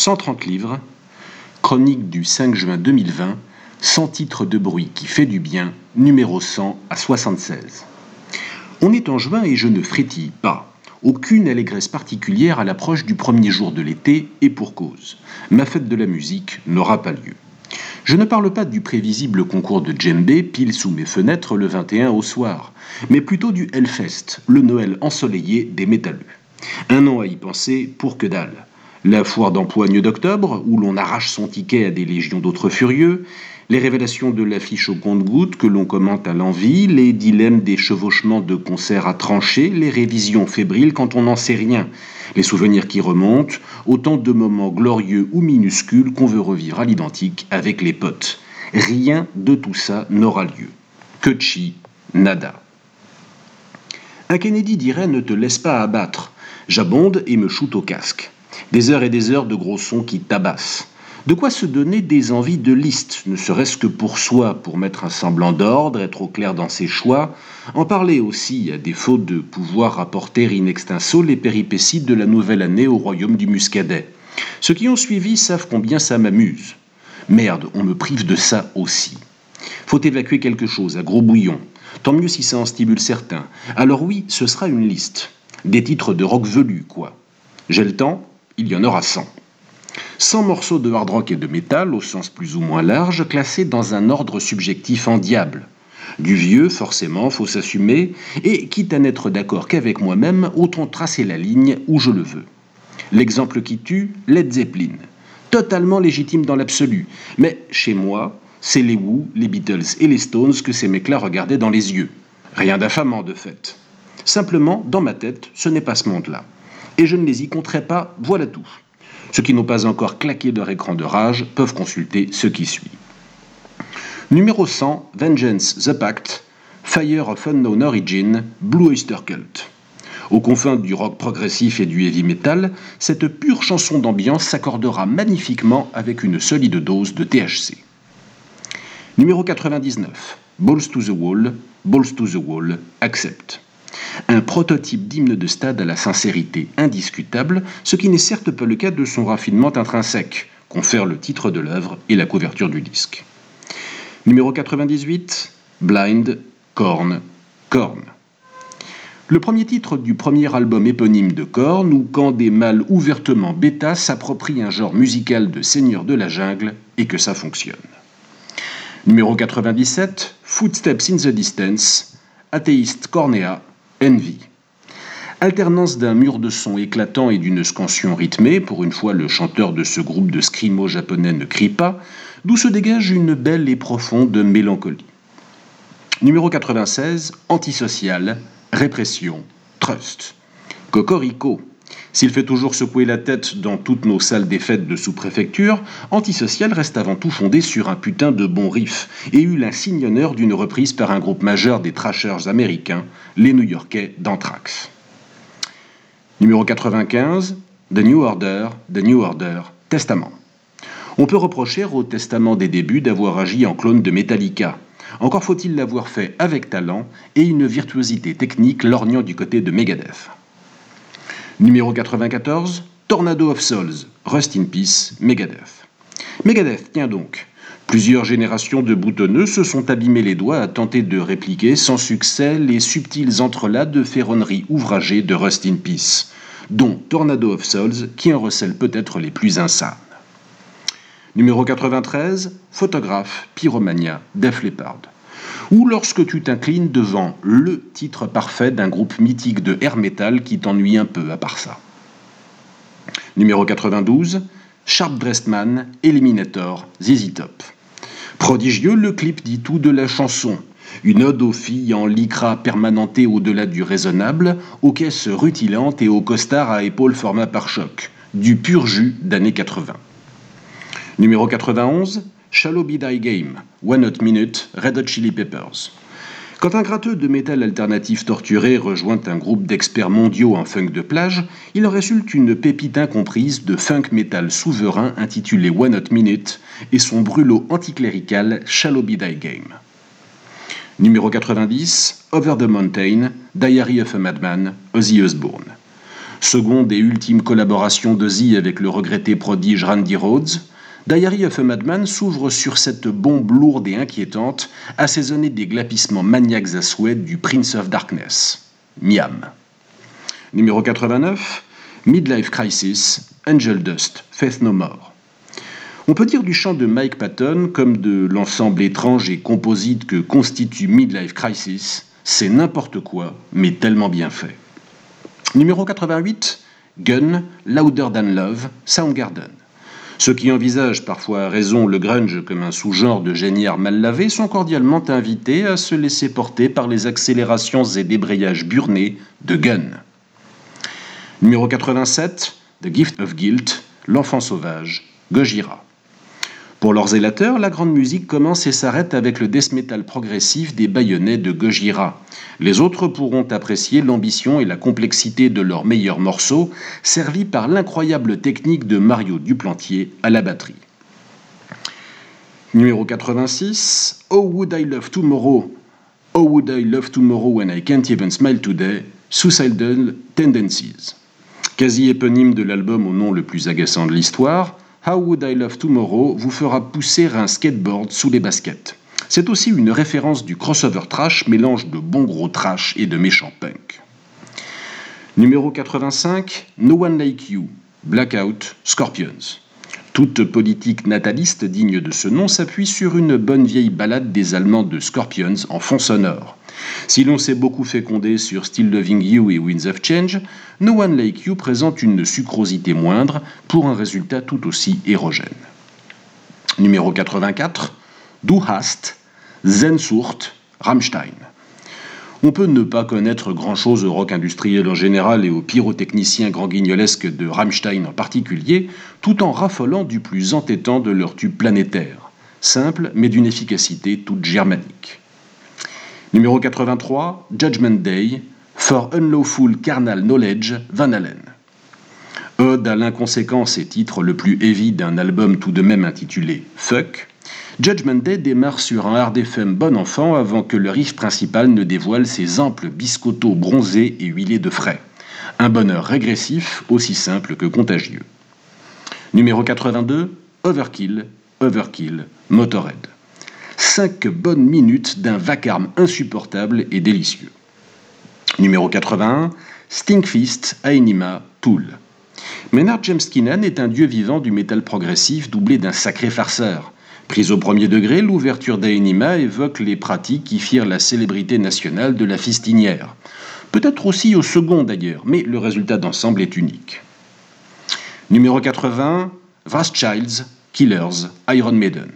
130 livres, chronique du 5 juin 2020, sans titre de bruit qui fait du bien, numéro 100 à 76. On est en juin et je ne frétille pas. Aucune allégresse particulière à l'approche du premier jour de l'été et pour cause. Ma fête de la musique n'aura pas lieu. Je ne parle pas du prévisible concours de djembé pile sous mes fenêtres le 21 au soir, mais plutôt du Hellfest, le Noël ensoleillé des métalleux. Un an à y penser pour que dalle. La foire d'empoigne d'octobre, où l'on arrache son ticket à des légions d'autres furieux, les révélations de l'affiche au compte-gouttes que l'on commente à l'envie, les dilemmes des chevauchements de concerts à trancher, les révisions fébriles quand on n'en sait rien, les souvenirs qui remontent, autant de moments glorieux ou minuscules qu'on veut revivre à l'identique avec les potes. Rien de tout ça n'aura lieu. Que nada. Un Kennedy dirait ne te laisse pas abattre. J'abonde et me shoot au casque. Des heures et des heures de gros sons qui tabassent. De quoi se donner des envies de liste, ne serait-ce que pour soi, pour mettre un semblant d'ordre, être au clair dans ses choix, en parler aussi, à défaut de pouvoir rapporter in extenso les péripéties de la nouvelle année au royaume du Muscadet. Ceux qui ont suivi savent combien ça m'amuse. Merde, on me prive de ça aussi. Faut évacuer quelque chose à gros bouillon. Tant mieux si ça en stimule certains. Alors oui, ce sera une liste. Des titres de rock velu, quoi. J'ai le temps, il y en aura 100. 100 morceaux de hard rock et de métal, au sens plus ou moins large, classés dans un ordre subjectif en diable. Du vieux, forcément, faut s'assumer, et quitte à n'être d'accord qu'avec moi-même, autant tracer la ligne où je le veux. L'exemple qui tue, Led Zeppelin. Totalement légitime dans l'absolu. Mais chez moi, c'est les Who, les Beatles et les Stones que ces mecs-là regardaient dans les yeux. Rien d'affamant de fait. Simplement, dans ma tête, ce n'est pas ce monde-là. Et je ne les y compterai pas, voilà tout. Ceux qui n'ont pas encore claqué leur écran de rage peuvent consulter ce qui suit. Numéro 100, Vengeance the Pact, Fire of Unknown Origin, Blue Oyster Cult. Aux confins du rock progressif et du heavy metal, cette pure chanson d'ambiance s'accordera magnifiquement avec une solide dose de THC. Numéro 99, Balls to the Wall, Balls to the Wall, Accept un prototype d'hymne de stade à la sincérité indiscutable, ce qui n'est certes pas le cas de son raffinement intrinsèque, confère le titre de l'œuvre et la couverture du disque. Numéro 98, Blind, Korn, Korn. Le premier titre du premier album éponyme de Korn, où quand des mâles ouvertement bêta s'approprient un genre musical de seigneur de la jungle et que ça fonctionne. Numéro 97, Footsteps in the Distance, Athéiste Cornea, Envy. Alternance d'un mur de son éclatant et d'une scansion rythmée, pour une fois le chanteur de ce groupe de scrimo japonais ne crie pas, d'où se dégage une belle et profonde mélancolie. Numéro 96, antisocial, répression, trust. Cocorico. S'il fait toujours secouer la tête dans toutes nos salles des fêtes de sous-préfecture, Antisocial reste avant tout fondé sur un putain de bon riff et eut l'insigne honneur d'une reprise par un groupe majeur des trashers américains, les New-Yorkais d'Anthrax. Numéro 95, The New Order, The New Order, Testament. On peut reprocher au Testament des débuts d'avoir agi en clone de Metallica. Encore faut-il l'avoir fait avec talent et une virtuosité technique lorgnant du côté de Megadeth. Numéro 94, Tornado of Souls, Rust in Peace, Megadeth. Megadeth, tiens donc. Plusieurs générations de boutonneux se sont abîmés les doigts à tenter de répliquer sans succès les subtils entrelacs de ferronnerie ouvragée de Rust in Peace, dont Tornado of Souls qui en recèle peut-être les plus insanes. Numéro 93, Photographe, Pyromania, Def Leppard ou lorsque tu t'inclines devant le titre parfait d'un groupe mythique de air metal qui t'ennuie un peu à part ça. Numéro 92, Sharp Dressed Man, Eliminator, ZZ Top. Prodigieux, le clip dit tout de la chanson. Une ode aux filles en lycra permanentée au-delà du raisonnable, aux caisses rutilantes et aux costards à épaules format par choc. Du pur jus d'années 80. Numéro 91, Shallow Be Game, One Hot Minute, Red Hot Chili Peppers. Quand un gratteux de métal alternatif torturé rejoint un groupe d'experts mondiaux en funk de plage, il en résulte une pépite incomprise de funk metal souverain intitulé One Hot Minute et son brûlot anticlérical Shallow Be Game. Numéro 90, Over the Mountain, Diary of a Madman, Ozzy Osbourne. Seconde et ultime collaboration Z avec le regretté prodige Randy Rhodes, Diary of a Madman s'ouvre sur cette bombe lourde et inquiétante, assaisonnée des glapissements maniaques à souhait du Prince of Darkness, Miam. Numéro 89, Midlife Crisis, Angel Dust, Faith No More. On peut dire du chant de Mike Patton comme de l'ensemble étrange et composite que constitue Midlife Crisis, c'est n'importe quoi, mais tellement bien fait. Numéro 88, Gun, Louder Than Love, Soundgarden. Ceux qui envisagent parfois à raison le grunge comme un sous-genre de génière mal lavé sont cordialement invités à se laisser porter par les accélérations et débrayages burnés de Gun. Numéro 87, The Gift of Guilt, L'enfant sauvage, Gojira. Pour leurs zélateurs, la grande musique commence et s'arrête avec le death metal progressif des baïonnets de Gojira. Les autres pourront apprécier l'ambition et la complexité de leurs meilleurs morceaux, servis par l'incroyable technique de Mario Duplantier à la batterie. Numéro 86, Oh Would I Love Tomorrow, Oh Would I Love Tomorrow When I Can't Even Smile Today, Suicidal Tendencies. Quasi éponyme de l'album au nom le plus agaçant de l'histoire, How Would I Love Tomorrow vous fera pousser un skateboard sous les baskets. C'est aussi une référence du crossover trash, mélange de bon gros trash et de méchant punk. Numéro 85, No One Like You, Blackout, Scorpions. Toute politique nataliste digne de ce nom s'appuie sur une bonne vieille balade des Allemands de Scorpions en fond sonore. Si l'on s'est beaucoup fécondé sur Still Loving You et Winds of Change, No One Like You présente une sucrosité moindre pour un résultat tout aussi érogène. Numéro 84, Du hast, Zensurt, Rammstein. On peut ne pas connaître grand-chose au rock industriel en général et aux pyrotechniciens grand guignolesques de Rammstein en particulier, tout en raffolant du plus entêtant de leur tube planétaire, simple mais d'une efficacité toute germanique. Numéro 83, Judgment Day, For Unlawful Carnal Knowledge, Van Allen. Ode à l'inconséquence et titre le plus heavy d'un album tout de même intitulé Fuck, Judgment Day démarre sur un hard FM bon enfant avant que le riff principal ne dévoile ses amples biscottos bronzés et huilés de frais. Un bonheur régressif aussi simple que contagieux. Numéro 82, Overkill, Overkill, Motorhead cinq bonnes minutes d'un vacarme insupportable et délicieux. Numéro 81, Stinkfist, Ainima, Tool. Maynard James Keenan est un dieu vivant du métal progressif doublé d'un sacré farceur. Prise au premier degré, l'ouverture d'Aenima évoque les pratiques qui firent la célébrité nationale de la fistinière. Peut-être aussi au second d'ailleurs, mais le résultat d'ensemble est unique. Numéro 80, Childs, Killers, Iron Maiden.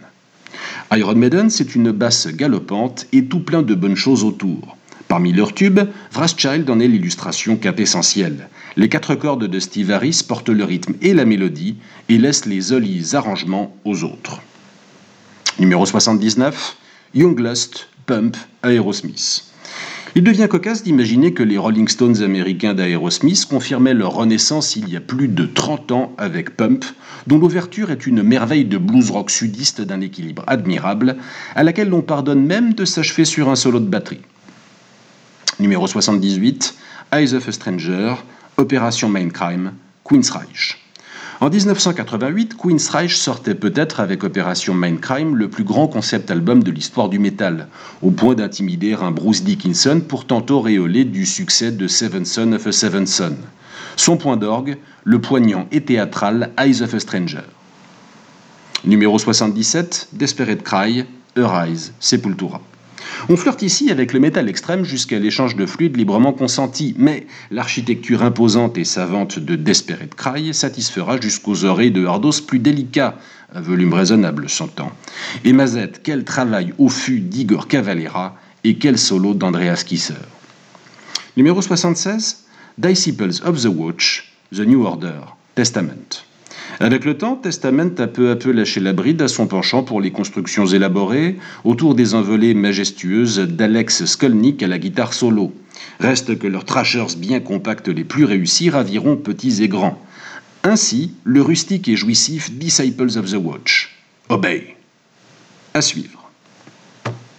Iron Maiden, c'est une basse galopante et tout plein de bonnes choses autour. Parmi leurs tubes, Wrathchild en est l'illustration essentielle. Les quatre cordes de Steve Harris portent le rythme et la mélodie et laissent les jolis arrangements aux autres. Numéro 79, Young Lust, Pump, Aerosmith. Il devient cocasse d'imaginer que les Rolling Stones américains d'Aerosmith confirmaient leur renaissance il y a plus de 30 ans avec Pump, dont l'ouverture est une merveille de blues rock sudiste d'un équilibre admirable, à laquelle l'on pardonne même de s'achever sur un solo de batterie. Numéro 78, Eyes of a Stranger, Opération Mindcrime, Queen's Reich. En 1988, Queen's Reich sortait peut-être avec Opération Mindcrime le plus grand concept album de l'histoire du métal, au point d'intimider un Bruce Dickinson pourtant auréolé du succès de Seven Son of a Seven Son. Son point d'orgue, le poignant et théâtral Eyes of a Stranger. Numéro 77, Desperate Cry, Arise, Sepultura. On flirte ici avec le métal extrême jusqu'à l'échange de fluides librement consenti, mais l'architecture imposante et savante de Desperate Cry satisfera jusqu'aux oreilles de Hardos plus délicats, un volume raisonnable s'entend. Et Mazette, quel travail au fût d'Igor Cavalera et quel solo d'Andreas Kisser. Numéro 76, Disciples of the Watch, The New Order, Testament. Avec le temps, Testament a peu à peu lâché la bride à son penchant pour les constructions élaborées autour des envolées majestueuses d'Alex Skolnick à la guitare solo. Reste que leurs trashers bien compacts les plus réussis raviront petits et grands. Ainsi, le rustique et jouissif Disciples of the Watch. Obey. À suivre.